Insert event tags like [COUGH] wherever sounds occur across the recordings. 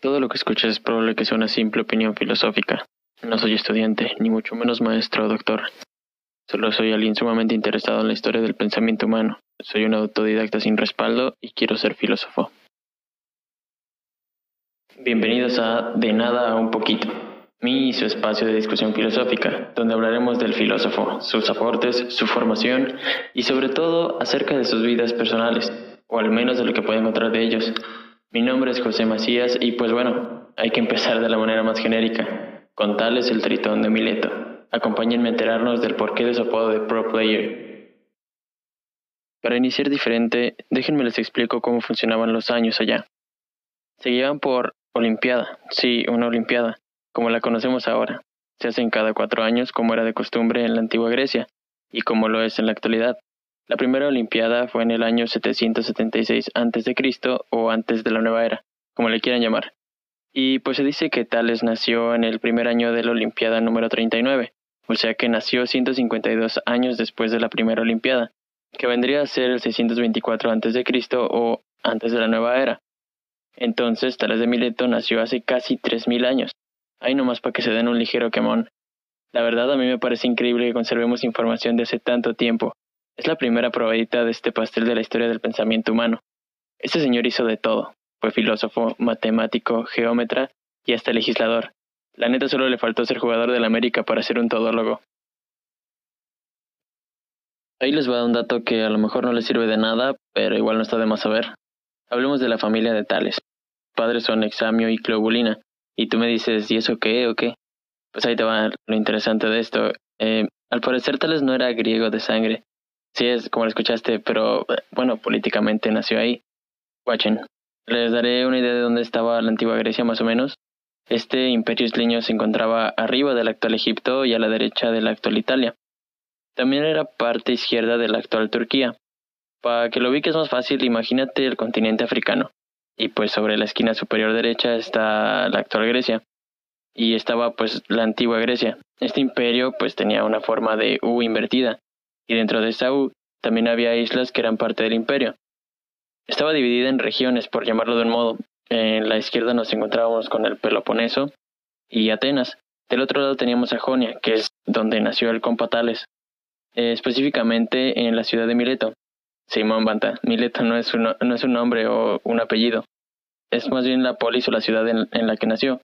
Todo lo que escuches es probable que sea una simple opinión filosófica. No soy estudiante, ni mucho menos maestro o doctor. Solo soy alguien sumamente interesado en la historia del pensamiento humano. Soy un autodidacta sin respaldo y quiero ser filósofo. Bienvenidos a De nada a un poquito, mi y su espacio de discusión filosófica, donde hablaremos del filósofo, sus aportes, su formación y sobre todo acerca de sus vidas personales, o al menos de lo que puede encontrar de ellos. Mi nombre es José Macías y pues bueno, hay que empezar de la manera más genérica, con tal es el tritón de Mileto. Acompáñenme a enterarnos del porqué de su apodo de Pro Player. Para iniciar diferente, déjenme les explico cómo funcionaban los años allá. Se llevan por Olimpiada, sí, una Olimpiada, como la conocemos ahora. Se hacen cada cuatro años como era de costumbre en la antigua Grecia, y como lo es en la actualidad. La primera Olimpiada fue en el año 776 a.C. o antes de la Nueva Era, como le quieran llamar. Y pues se dice que Tales nació en el primer año de la Olimpiada número 39, o sea que nació 152 años después de la primera Olimpiada, que vendría a ser el 624 a.C. o antes de la Nueva Era. Entonces Tales de Mileto nació hace casi 3.000 años. Ahí nomás para que se den un ligero quemón. La verdad a mí me parece increíble que conservemos información de hace tanto tiempo, es la primera probadita de este pastel de la historia del pensamiento humano. Este señor hizo de todo. Fue filósofo, matemático, geómetra y hasta legislador. La neta solo le faltó ser jugador del América para ser un todólogo. Ahí les va un dato que a lo mejor no les sirve de nada, pero igual no está de más saber. Hablemos de la familia de Tales. Padres son Examio y Cleobulina. Y tú me dices, ¿y eso qué o qué? Pues ahí te va lo interesante de esto. Eh, al parecer Tales no era griego de sangre, Sí, es como lo escuchaste, pero bueno, políticamente nació ahí. Watchen. Les daré una idea de dónde estaba la antigua Grecia más o menos. Este imperio isleño se encontraba arriba del actual Egipto y a la derecha de la actual Italia. También era parte izquierda de la actual Turquía. Para que lo ubiques más fácil, imagínate el continente africano. Y pues sobre la esquina superior derecha está la actual Grecia. Y estaba pues la antigua Grecia. Este imperio pues tenía una forma de U invertida y dentro de U también había islas que eran parte del imperio. Estaba dividida en regiones, por llamarlo de un modo. En la izquierda nos encontrábamos con el Peloponeso y Atenas. Del otro lado teníamos a Jonia, que es donde nació el compa Tales, eh, específicamente en la ciudad de Mileto. Simón Banta, Mileto no es, un, no es un nombre o un apellido, es más bien la polis o la ciudad en, la que nació.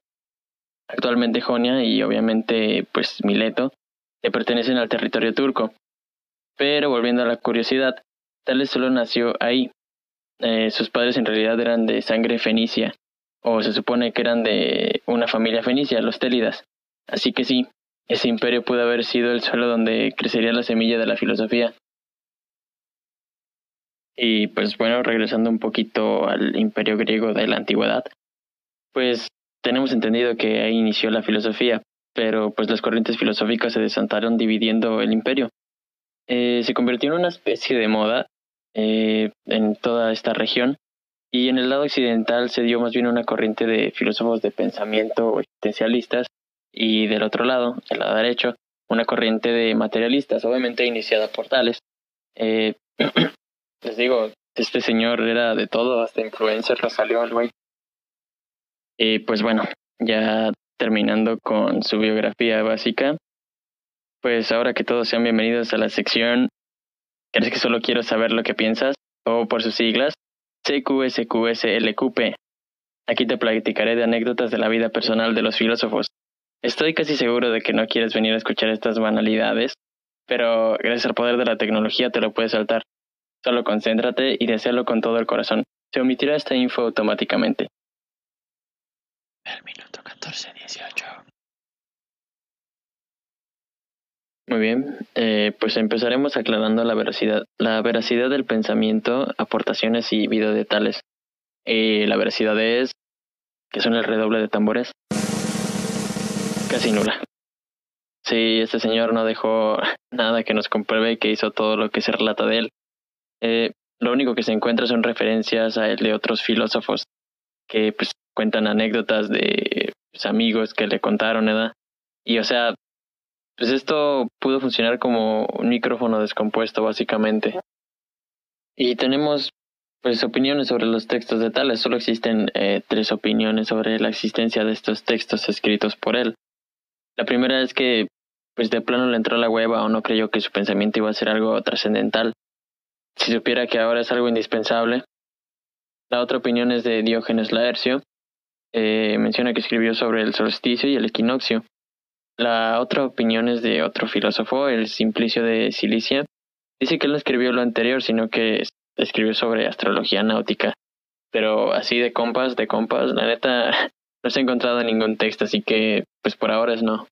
Actualmente Jonia y obviamente pues Mileto le pertenecen al territorio turco. Pero volviendo a la curiosidad, Tales solo nació ahí. Eh, sus padres en realidad eran de sangre fenicia, o se supone que eran de una familia fenicia, los Télidas. Así que sí, ese imperio pudo haber sido el suelo donde crecería la semilla de la filosofía. Y pues bueno, regresando un poquito al imperio griego de la antigüedad, pues tenemos entendido que ahí inició la filosofía, pero pues las corrientes filosóficas se desataron dividiendo el imperio. Eh, se convirtió en una especie de moda eh, en toda esta región. Y en el lado occidental se dio más bien una corriente de filósofos de pensamiento existencialistas. Y del otro lado, el lado derecho, una corriente de materialistas, obviamente iniciada por tales. Eh, [CLEARS THROAT] les digo, este señor era de todo, hasta influencer lo salió pues bueno, ya terminando con su biografía básica, pues ahora que todos sean bienvenidos a la sección ¿Crees que solo quiero saber lo que piensas? O por sus siglas, CQSQSLQP. Aquí te platicaré de anécdotas de la vida personal de los filósofos. Estoy casi seguro de que no quieres venir a escuchar estas banalidades, pero gracias al poder de la tecnología te lo puedes saltar. Solo concéntrate y desealo con todo el corazón. Se omitirá esta info automáticamente. El minuto 14-18. Muy bien, eh, pues empezaremos aclarando la veracidad, la veracidad del pensamiento, aportaciones y video de tales. Eh, la veracidad es, que son el redoble de tambores, casi nula. Sí, este señor no dejó [LAUGHS] nada que nos compruebe que hizo todo lo que se relata de él. Eh, lo único que se encuentra son referencias a él de otros filósofos que pues cuentan anécdotas de sus amigos que le contaron, ¿verdad? Y o sea, pues esto pudo funcionar como un micrófono descompuesto básicamente. Y tenemos pues opiniones sobre los textos de Tales. Solo existen eh, tres opiniones sobre la existencia de estos textos escritos por él. La primera es que pues de plano le entró la hueva o no creyó que su pensamiento iba a ser algo trascendental. Si supiera que ahora es algo indispensable. La otra opinión es de Diógenes Laercio. Eh, menciona que escribió sobre el solsticio y el equinoccio. La otra opinión es de otro filósofo, el Simplicio de Cilicia. Dice que él no escribió lo anterior, sino que escribió sobre astrología náutica. Pero así de compas, de compas, la neta, [LAUGHS] no se ha encontrado ningún texto, así que pues por ahora es no.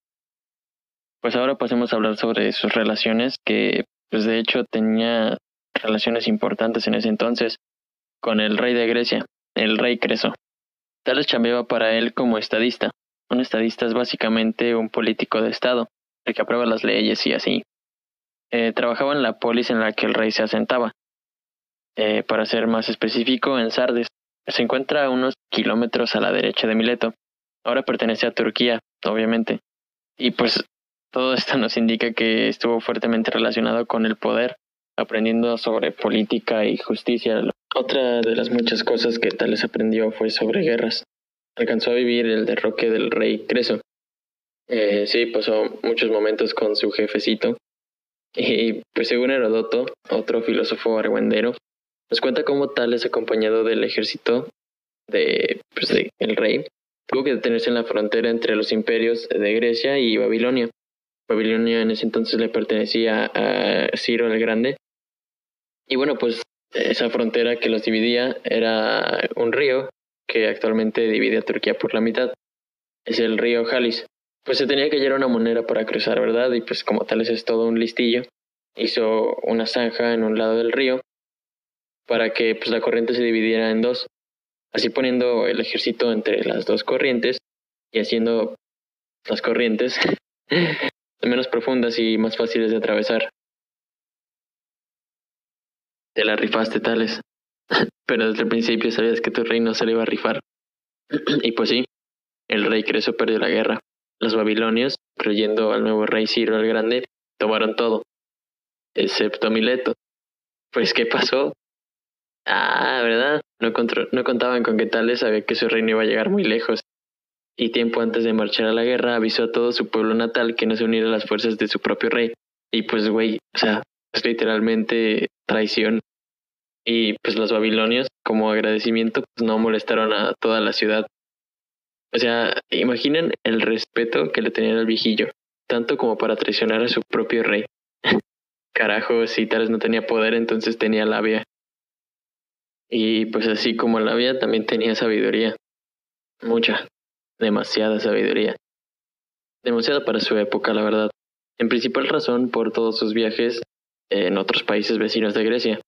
Pues ahora pasemos a hablar sobre sus relaciones, que pues de hecho tenía relaciones importantes en ese entonces con el rey de Grecia, el rey Creso. Tales chambeaba para él como estadista. Un estadista es básicamente un político de Estado, el que aprueba las leyes y así. Eh, trabajaba en la polis en la que el rey se asentaba. Eh, para ser más específico, en Sardes. Se encuentra a unos kilómetros a la derecha de Mileto. Ahora pertenece a Turquía, obviamente. Y pues todo esto nos indica que estuvo fuertemente relacionado con el poder, aprendiendo sobre política y justicia. Otra de las muchas cosas que Tales aprendió fue sobre guerras. Alcanzó a vivir el derroque del rey Creso. Eh, sí, pasó muchos momentos con su jefecito. Y pues según Herodoto, otro filósofo argüendero, nos cuenta cómo Tales, acompañado del ejército de, pues, de el rey, tuvo que detenerse en la frontera entre los imperios de Grecia y Babilonia. Babilonia en ese entonces le pertenecía a Ciro el Grande. Y bueno, pues esa frontera que los dividía era un río que actualmente divide a Turquía por la mitad. Es el río Jalis. Pues se tenía que hallar una moneda para cruzar, ¿verdad? Y pues como tal es todo un listillo. Hizo una zanja en un lado del río para que pues, la corriente se dividiera en dos, así poniendo el ejército entre las dos corrientes y haciendo las corrientes [LAUGHS] menos profundas y más fáciles de atravesar. Te la rifaste, tales. [LAUGHS] Pero desde el principio sabías que tu reino se le iba a rifar. [CLEARS THROAT] y pues sí, el rey Creso perdió la guerra. Los babilonios, creyendo al nuevo rey Ciro el Grande, tomaron todo, excepto Mileto. Pues, ¿qué pasó? Ah, ¿verdad? No, no contaban con que Tales sabía que su reino iba a llegar muy lejos. Y tiempo antes de marchar a la guerra avisó a todo su pueblo natal que no se uniera a las fuerzas de su propio rey. Y pues, güey, o sea, es literalmente traición. Y pues los babilonios, como agradecimiento, pues no molestaron a toda la ciudad. O sea, imaginen el respeto que le tenían al viejillo, tanto como para traicionar a su propio rey. [LAUGHS] Carajo, si Tales no tenía poder, entonces tenía labia. Y pues así como la había, también tenía sabiduría. Mucha, demasiada sabiduría. Demasiada para su época, la verdad. En principal razón por todos sus viajes en otros países vecinos de Grecia.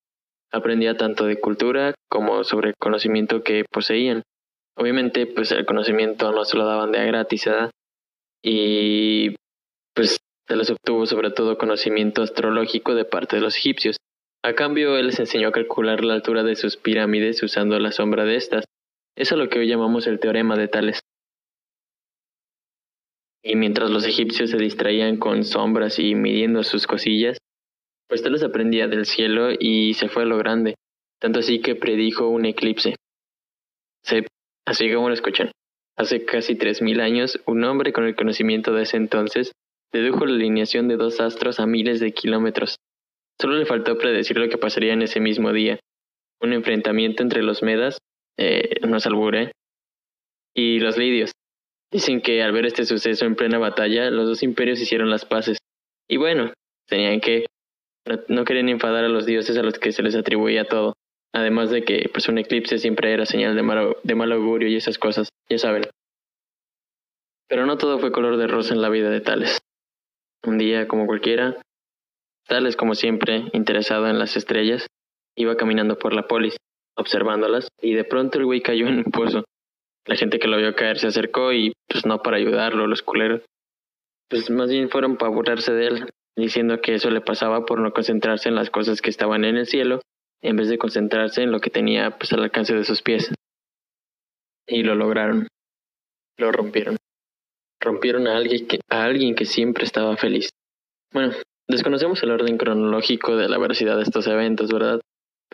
Aprendía tanto de cultura como sobre conocimiento que poseían. Obviamente, pues el conocimiento no se lo daban de a gratis. Y pues se les obtuvo sobre todo conocimiento astrológico de parte de los egipcios. A cambio, él les enseñó a calcular la altura de sus pirámides usando la sombra de estas. Eso es lo que hoy llamamos el teorema de Tales. Y mientras los egipcios se distraían con sombras y midiendo sus cosillas, pues Tales aprendía del cielo y se fue a lo grande, tanto así que predijo un eclipse. Se, así como lo escuchan, hace casi 3.000 años, un hombre con el conocimiento de ese entonces dedujo la alineación de dos astros a miles de kilómetros, Solo le faltó predecir lo que pasaría en ese mismo día. Un enfrentamiento entre los Medas, eh, no es y los Lidios. Dicen que al ver este suceso en plena batalla, los dos imperios hicieron las paces. Y bueno, tenían que... No, querían enfadar a los dioses a los que se les atribuía todo. Además de que pues un eclipse siempre era señal de de mal augurio y esas cosas, ya saben. Pero no todo fue color de rosa en la vida de Tales. Un día como cualquiera, Tales como siempre, interesado en las estrellas, iba caminando por la polis, observándolas, y de pronto el güey cayó en un pozo. La gente que lo vio caer se acercó y, pues no para ayudarlo, los culeros, pues más bien fueron para burlarse de él, diciendo que eso le pasaba por no concentrarse en las cosas que estaban en el cielo, en vez de concentrarse en lo que tenía pues al alcance de sus pies. Y lo lograron. Lo rompieron. Rompieron a alguien que, a alguien que siempre estaba feliz. Bueno, Desconocemos el orden cronológico de la veracidad de estos eventos, ¿verdad?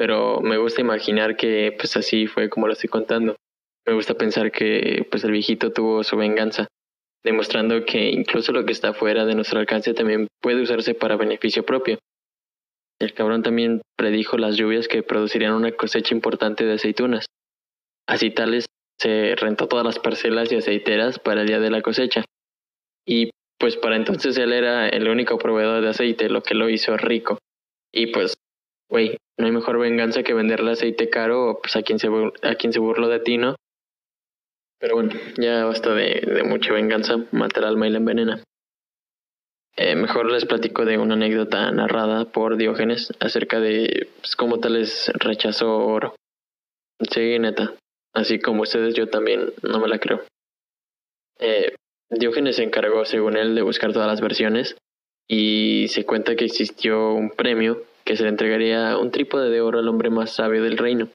pero me gusta imaginar que pues así fue como lo estoy contando. Me gusta pensar que pues el viejito tuvo su venganza, demostrando que incluso lo que está fuera de nuestro alcance también puede usarse para beneficio propio. El cabrón también predijo las lluvias que producirían una cosecha importante de aceitunas. Así tales se rentó todas las parcelas y aceiteras para el día de la cosecha. Y pues para entonces él era el único proveedor de aceite, lo que lo hizo rico. Y pues, güey, no hay mejor venganza que venderle aceite caro pues a quien se, a quien se burló de ti, ¿no? Pero bueno, ya basta de, mucha venganza, mata al alma y la envenena. Eh, mejor les platico de una anécdota narrada por Diógenes acerca de pues, cómo Tales rechazó oro. Sí, neta. Así como ustedes, yo también no me la creo. Eh, Diógenes se encargó, según él, de buscar todas las versiones y se cuenta que existió un premio que se le entregaría un trípode de oro al hombre más sabio del reino.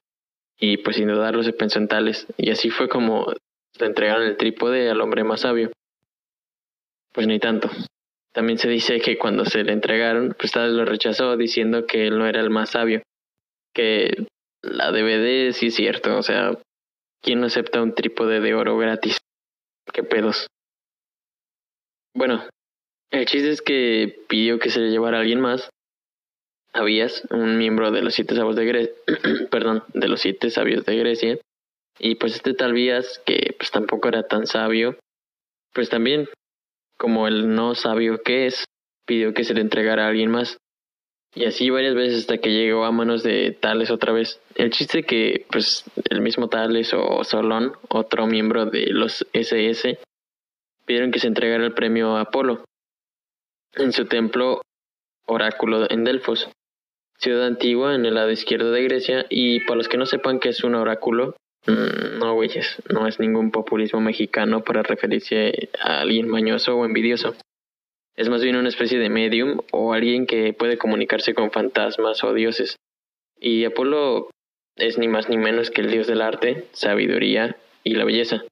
Y pues sin dudarlo se pensó en Tales. Y así fue como le entregaron el trípode al hombre más sabio. Pues ni tanto. También se dice que cuando se le entregaron, tal lo rechazó diciendo que él no era el más sabio. Que la DVD sí es cierto, o sea, ¿quién no acepta un trípode de oro gratis? ¿Qué pedos? Bueno, el chiste es que pidió que se le llevara a alguien más. Habías, un miembro de los siete sabios de Grecia, [CLEARS THROAT] perdón, de los siete sabios de Grecia. Y pues este tal Vías, que pues tampoco era tan sabio, pues también como el no sabio que es, pidió que se le entregara a alguien más. Y así varias veces hasta que llegó a manos de Tales otra vez. El chiste que, pues, el mismo Tales o Solón, otro miembro de los SS, pidieron que se entregara el premio a Apolo en su templo oráculo en Delfos, ciudad antigua en el lado izquierdo de Grecia. Y para los que no sepan qué es un oráculo, no, güeyes, no es ningún populismo mexicano para referirse a alguien mañoso o envidioso. Es más bien una especie de medium o alguien que puede comunicarse con fantasmas o dioses. Y Apolo es ni más ni menos que el dios del arte, sabiduría y la belleza.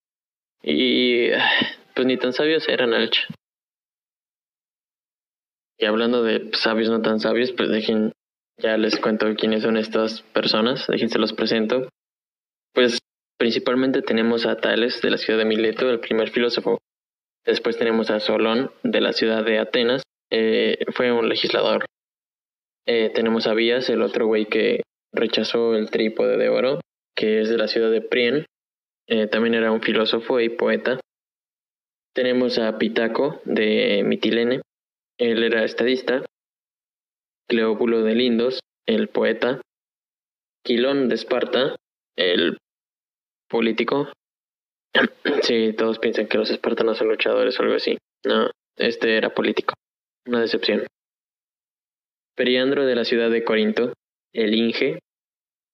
Y pues ni tan sabios eran Alch. Y hablando de sabios no tan sabios, pues dejen, ya les cuento quiénes son estas personas, déjense los presento. Pues principalmente tenemos a Tales de la ciudad de Mileto, el primer filósofo. Después tenemos a Solón de la ciudad de Atenas, eh, fue un legislador. Eh, tenemos a Vías, el otro güey que rechazó el trípode de oro, que es de la ciudad de Prien. Eh, también era un filósofo y poeta. Tenemos a Pitaco de Mitilene, él era estadista. Cleópulo de Lindos, el poeta. Quilón de Esparta, el político. [CLEARS THROAT] Sí, todos piensan que los espartanos son luchadores o algo así. No, este era político. Una decepción. Periandro de la ciudad de Corinto, el Inge.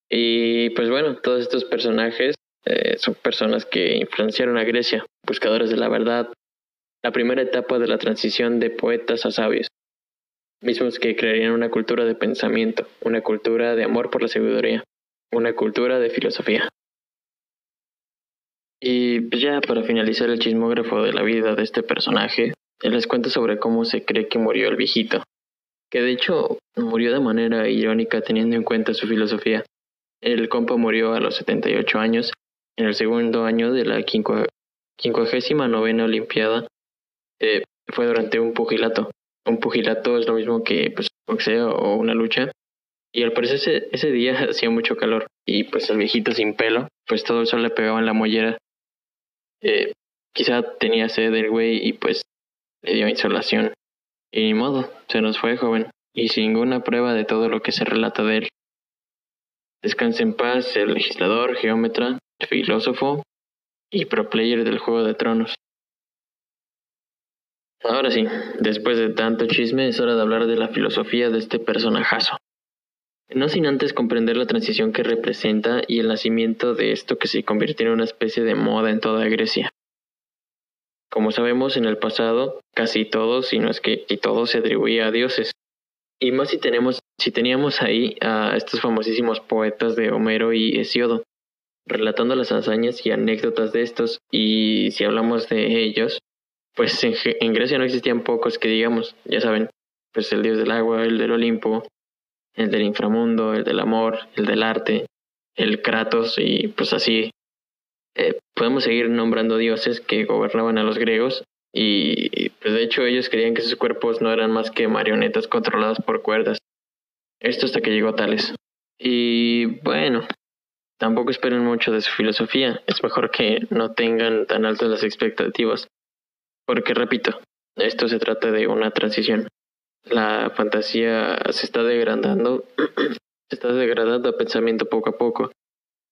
Y pues bueno, todos estos personajes eh, son personas que influenciaron a Grecia, buscadores de la verdad, la primera etapa de la transición de poetas a sabios, mismos que crearían una cultura de pensamiento, una cultura de amor por la sabiduría, una cultura de filosofía. Y pues ya para finalizar el chismógrafo de la vida de este personaje, les cuento sobre cómo se cree que murió el viejito, que de hecho murió de manera irónica teniendo en cuenta su filosofía. El compa murió a los 78 años, en el segundo año de la quincuagésima novena Olimpiada. Eh, fue durante un pugilato. Un pugilato es lo mismo que pues, boxeo o una lucha. Y al parecer ese, ese día [LAUGHS] hacía mucho calor y pues el viejito sin pelo, pues todo el sol le pegaba en la mollera eh, quizá tenía sed el güey y pues le dio insolación. Y ni modo, se nos fue joven, y sin ninguna prueba de todo lo que se relata de él. Descanse en paz el legislador, geómetra, filósofo y pro player del Juego de Tronos. Ahora sí, después de tanto chisme, es hora de hablar de la filosofía de este personajazo. No sin antes comprender la transición que representa y el nacimiento de esto que se convirtió en una especie de moda en toda Grecia. Como sabemos, en el pasado, casi todo, si no es que todo, se atribuía a dioses. Y más si, tenemos, si teníamos ahí a estos famosísimos poetas de Homero y Hesiodo, relatando las hazañas y anécdotas de estos, y si hablamos de ellos, pues en, en Grecia no existían pocos que digamos, ya saben, pues el dios del agua, el del Olimpo, el del inframundo, el del amor, el del arte, el Kratos y pues así. Eh, podemos seguir nombrando dioses que gobernaban a los griegos y pues de hecho ellos creían que sus cuerpos no eran más que marionetas controladas por cuerdas. Esto hasta que llegó a Tales. Y bueno, tampoco esperen mucho de su filosofía. Es mejor que no tengan tan altas las expectativas. Porque repito, esto se trata de una transición. La fantasía se está degradando, [CLEARS THROAT] se está degradando a pensamiento poco a poco.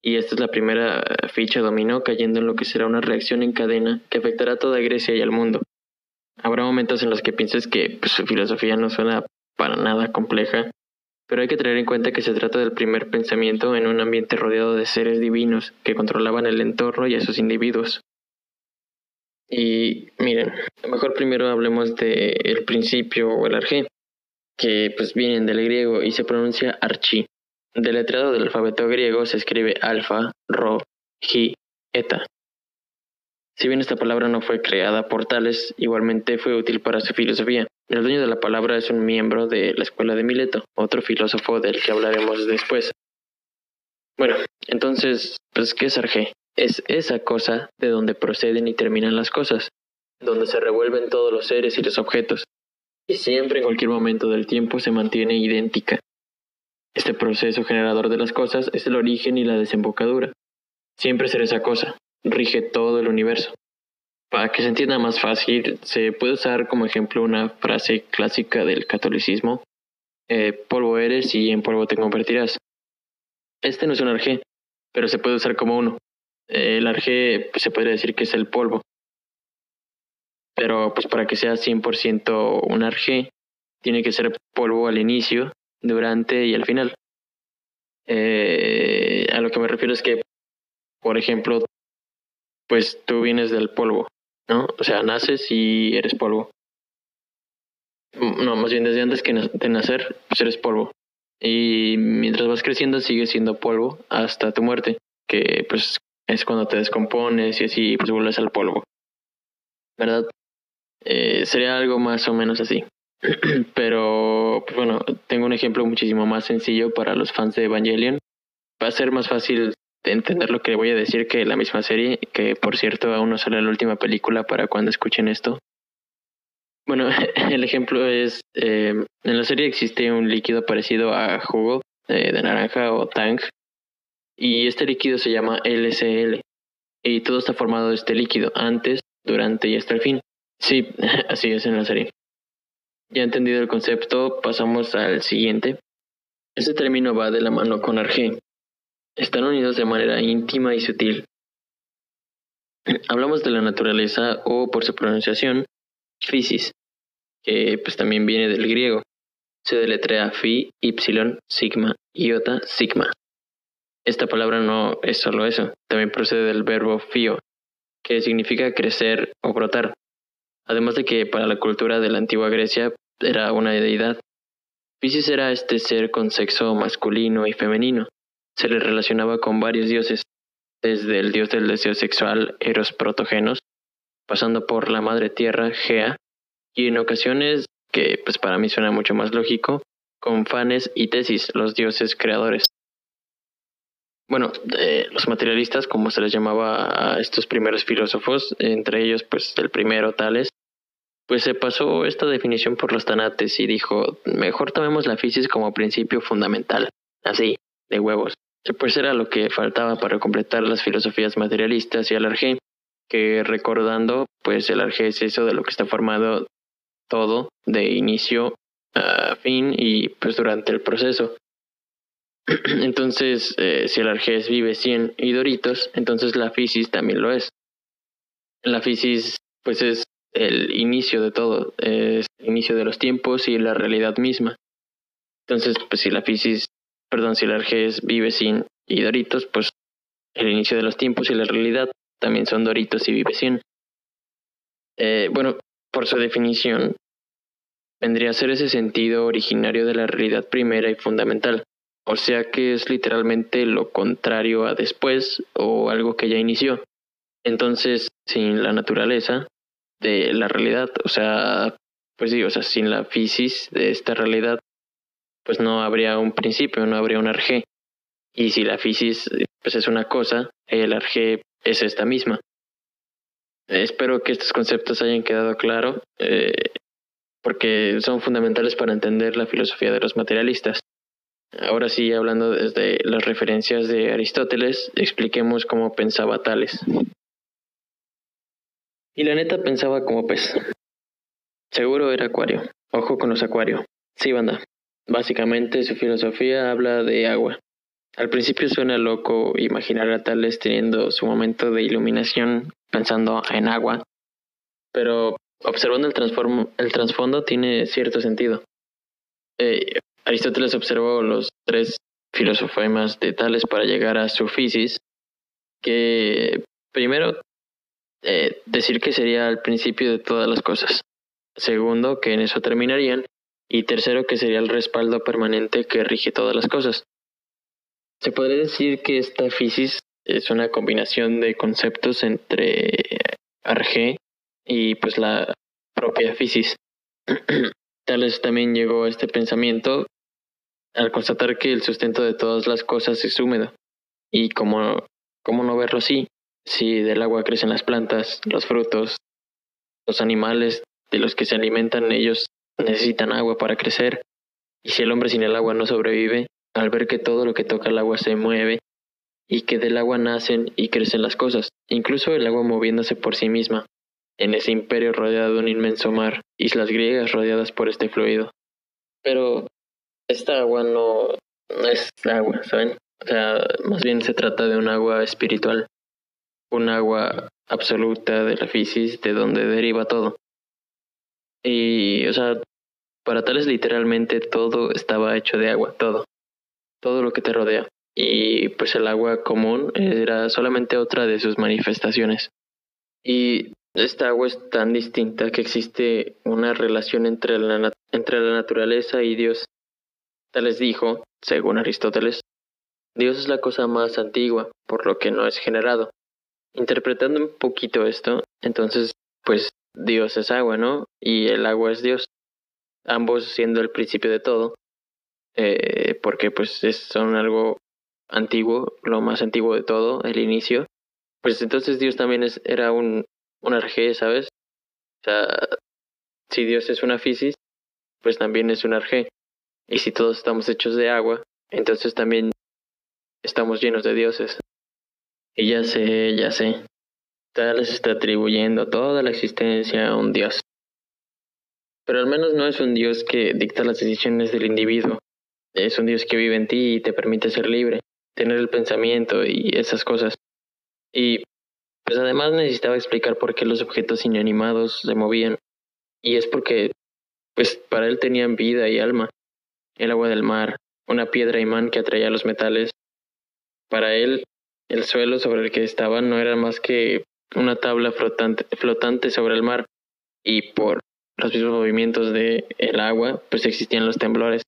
Y esta es la primera ficha dominó cayendo en lo que será una reacción en cadena que afectará a toda Grecia y al mundo. Habrá momentos en los que pienses que pues, su filosofía no suena para nada compleja, pero hay que tener en cuenta que se trata del primer pensamiento en un ambiente rodeado de seres divinos que controlaban el entorno y a sus individuos. Y miren, mejor primero hablemos del el principio o el arjé, que pues vienen del griego y se pronuncia archi. Del letrado del alfabeto griego se escribe alfa, ro, ji, eta. Si bien esta palabra no fue creada por Tales, igualmente fue útil para su filosofía. El dueño de la palabra es un miembro de la escuela de Mileto, otro filósofo del que hablaremos después. Bueno, entonces, pues, ¿qué es Arge? Es esa cosa de donde proceden y terminan las cosas, donde se revuelven todos los seres y los objetos, y siempre en cualquier momento del tiempo se mantiene idéntica. Este proceso generador de las cosas es el origen y la desembocadura. Siempre será esa cosa, rige todo el universo. Para que se entienda más fácil, se puede usar como ejemplo una frase clásica del catolicismo, eh, polvo eres y en polvo te convertirás. Este no es un arjé, pero se puede usar como uno. El arjé pues, se podría decir que es el polvo. Pero pues para que sea 100% un arjé, tiene que ser polvo al inicio, durante y al final. Eh, a lo que me refiero es que, por ejemplo, pues tú vienes del polvo, ¿no? O sea, naces y eres polvo. No, más bien desde antes que de nacer, pues eres polvo. Y mientras vas creciendo sigues siendo polvo hasta tu muerte, que pues es cuando te descompones y así pues vuelves al polvo. ¿Verdad? Eh, sería algo más o menos así. [CLEARS THROAT] Pero, pues bueno, tengo un ejemplo muchísimo más sencillo para los fans de Evangelion. Va a ser más fácil entender lo que voy a decir que la misma serie, que por cierto aún no sale la última película para cuando escuchen esto. Bueno, [LAUGHS] el ejemplo es, eh, en la serie existe un líquido parecido a jugo eh, de naranja o tang, y este líquido se llama LCL, y todo está formado de este líquido, antes, durante y hasta el fin. Sí, [LAUGHS] así es en la serie. Ya entendido el concepto, pasamos al siguiente. Este término va de la mano con arge, están unidos de manera íntima y sutil. Hablamos de la naturaleza o por su pronunciación, physis, que pues también viene del griego. Se deletrea phi, y, sigma, iota, sigma. Esta palabra no es solo eso, también procede del verbo fio, que significa crecer o brotar. Además de que para la cultura de la antigua Grecia era una deidad. Physis era este ser con sexo masculino y femenino, se le relacionaba con varios dioses, desde el dios del deseo sexual Eros Protogenos, pasando por la madre tierra Gea, y en ocasiones, que pues para mí suena mucho más lógico, con Fanes y Tesis, los dioses creadores. Bueno, los materialistas, como se les llamaba a estos primeros filósofos, entre ellos pues el primero Tales, pues se pasó esta definición por los tanates y dijo, mejor tomemos la fisis como principio fundamental, así, de huevos pues era lo que faltaba para completar las filosofías materialistas y el arjé, que recordando, pues el arjé es eso de lo que está formado todo, de inicio a fin y pues durante el proceso. [CLEARS THROAT] Entonces, eh, si el arjés vive 100 y Doritos, entonces la fisis también lo es. La fisis, pues es el inicio de todo, es el inicio de los tiempos y la realidad misma. Entonces, pues si la fisis perdón, si el Arges vive sin y Doritos, pues el inicio de los tiempos y la realidad también son Doritos y vive sin. Eh, bueno, por su definición, vendría a ser ese sentido originario de la realidad primera y fundamental, o sea que es literalmente lo contrario a después o algo que ya inició. Entonces, sin la naturaleza de la realidad, o sea, pues sí, o sea, sin la fisis de esta realidad, pues no habría un principio, no habría un arjé. Y si la fisis pues es una cosa, el arjé es esta misma. Espero que estos conceptos hayan quedado claros, eh, porque son fundamentales para entender la filosofía de los materialistas. Ahora sí, hablando desde las referencias de Aristóteles, expliquemos cómo pensaba Tales. Y la neta pensaba como pez. Seguro era acuario. Ojo con los acuarios. Sí, banda. Básicamente su filosofía habla de agua. Al principio suena loco imaginar a Tales teniendo su momento de iluminación pensando en agua, pero observando el, trasfondo tiene cierto sentido. Eh, Aristóteles observó los tres filosofemas de Tales para llegar a su fisis, que primero eh, decir que sería el principio de todas las cosas, segundo que en eso terminarían, y tercero que sería el respaldo permanente que rige todas las cosas. Se podría decir que esta fisis es una combinación de conceptos entre Arge y pues la propia fisis. [CLEARS THROAT] Tales también llegó a este pensamiento al constatar que el sustento de todas las cosas es húmedo. Y como, ¿cómo no verlo así? Si del agua crecen las plantas, los frutos, los animales de los que se alimentan, ellos necesitan agua para crecer. Y si el hombre sin el agua no sobrevive, al ver que todo lo que toca el agua se mueve y que del agua nacen y crecen las cosas, incluso el agua moviéndose por sí misma, en ese imperio rodeado de un inmenso mar, islas griegas rodeadas por este fluido. Pero esta agua no, es agua, ¿saben? O sea, más bien se trata de un agua espiritual, un agua absoluta de la fisis, de donde deriva todo. Y, o sea, para tales literalmente todo estaba hecho de agua, todo todo lo que te rodea. Y pues el agua común era solamente otra de sus manifestaciones. Y esta agua es tan distinta que existe una relación entre la, entre la naturaleza y Dios. Tales dijo, según Aristóteles, Dios es la cosa más antigua, por lo que no es generado. Interpretando un poquito esto, entonces, pues Dios es agua, ¿no? Y el agua es Dios, ambos siendo el principio de todo, eh, porque pues es, son algo antiguo, lo más antiguo de todo, el inicio. Pues entonces Dios también es, era un, un arjé, ¿sabes? O sea, si Dios es una fisis, pues también es un arjé. Y si todos estamos hechos de agua, entonces también estamos llenos de dioses. Y ya sé, ya sé. Tal les está atribuyendo toda la existencia a un dios. Pero al menos no es un dios que dicta las decisiones del individuo, es un Dios que vive en ti y te permite ser libre, tener el pensamiento y esas cosas. Y pues además necesitaba explicar por qué los objetos inanimados se movían. Y es porque pues para él tenían vida y alma. El agua del mar, una piedra imán que atraía los metales. Para él, el suelo sobre el que estaban no era más que una tabla flotante, flotante sobre el mar. Y por los mismos movimientos del el agua, pues existían los temblores.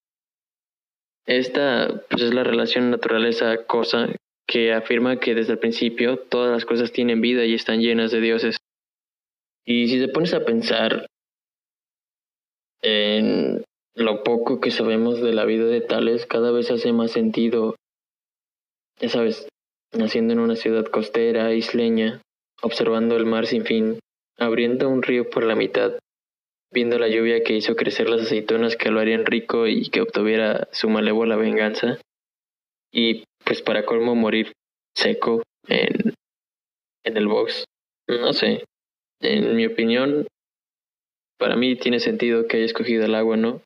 Esta pues, es la relación naturaleza-cosa que afirma que desde el principio todas las cosas tienen vida y están llenas de dioses. Y si te pones a pensar en lo poco que sabemos de la vida de Tales, cada vez hace más sentido, ya sabes, naciendo en una ciudad costera, isleña, observando el mar sin fin, abriendo un río por la mitad, viendo la lluvia que hizo crecer las aceitunas que lo harían rico y que obtuviera su malévola venganza. Y pues para colmo morir seco en, en el box. No sé. En mi opinión, para mí tiene sentido que haya escogido el agua, ¿no?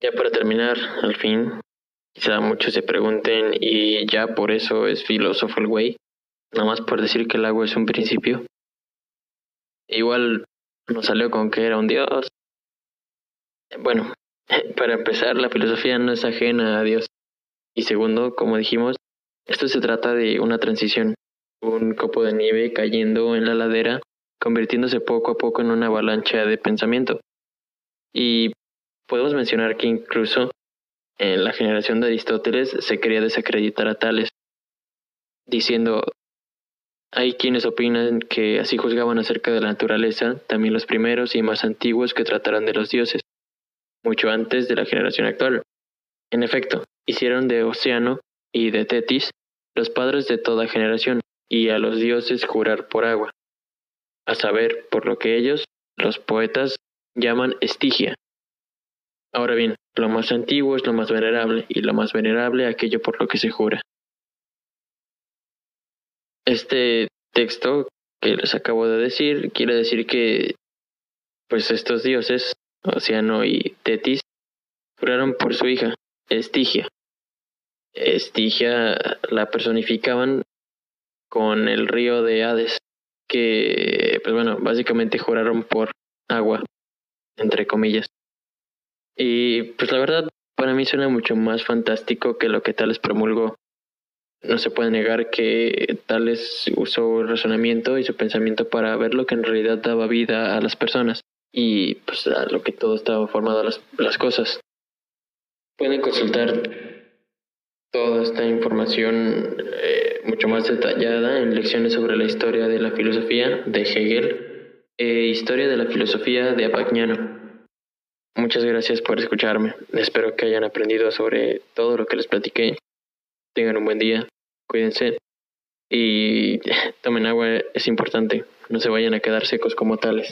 Ya para terminar, al fin, quizá muchos se pregunten y ya por eso es filósofo el güey, nada más por decir que el agua es un principio. Igual nos salió con que era un dios. Bueno, [LAUGHS] para empezar, la filosofía no es ajena a Dios. Y segundo, como dijimos, esto se trata de una transición, un copo de nieve cayendo en la ladera, convirtiéndose poco a poco en una avalancha de pensamiento. Y podemos mencionar que incluso en la generación de Aristóteles se quería desacreditar a Tales, diciendo hay quienes opinan que así juzgaban acerca de la naturaleza también los primeros y más antiguos que trataran de los dioses, mucho antes de la generación actual. En efecto, hicieron de Océano y de Tetis los padres de toda generación, y a los dioses jurar por agua, a saber, por lo que ellos, los poetas, llaman estigia. Ahora bien, lo más antiguo es lo más venerable, y lo más venerable aquello por lo que se jura. Este texto que les acabo de decir quiere decir que pues estos dioses, Océano y Tetis, juraron por su hija, Estigia. Estigia la personificaban con el río de Hades, que, pues bueno, básicamente juraron por agua, entre comillas. Y pues la verdad, para mí suena mucho más fantástico que lo que Tales promulgó. No se puede negar que Tales usó el razonamiento y su pensamiento para ver lo que en realidad daba vida a las personas y pues a lo que todo estaba formado las, las cosas. Pueden consultar toda esta información eh, mucho más detallada en lecciones sobre la historia de la filosofía de Hegel e historia de la filosofía de Apagnano. Muchas gracias por escucharme. Espero que hayan aprendido sobre todo lo que les platiqué. Tengan un buen día, cuídense y [LAUGHS] tomen agua, es importante. No se vayan a quedar secos como tales.